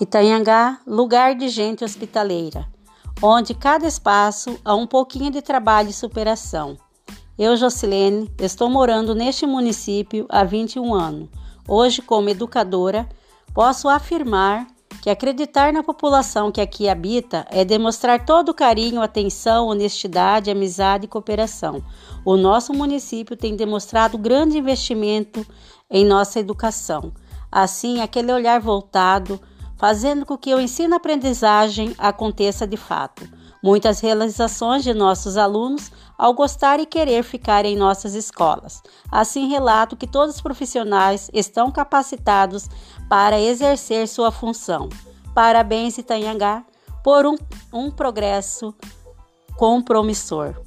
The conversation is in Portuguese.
Itanhangá, lugar de gente hospitaleira, onde cada espaço há um pouquinho de trabalho e superação. Eu, Jocilene, estou morando neste município há 21 anos. Hoje, como educadora, posso afirmar que acreditar na população que aqui habita é demonstrar todo o carinho, atenção, honestidade, amizade e cooperação. O nosso município tem demonstrado grande investimento em nossa educação. Assim, aquele olhar voltado fazendo com que o ensino-aprendizagem aconteça de fato. Muitas realizações de nossos alunos ao gostar e querer ficar em nossas escolas. Assim, relato que todos os profissionais estão capacitados para exercer sua função. Parabéns, Itanhangá, por um, um progresso compromissor.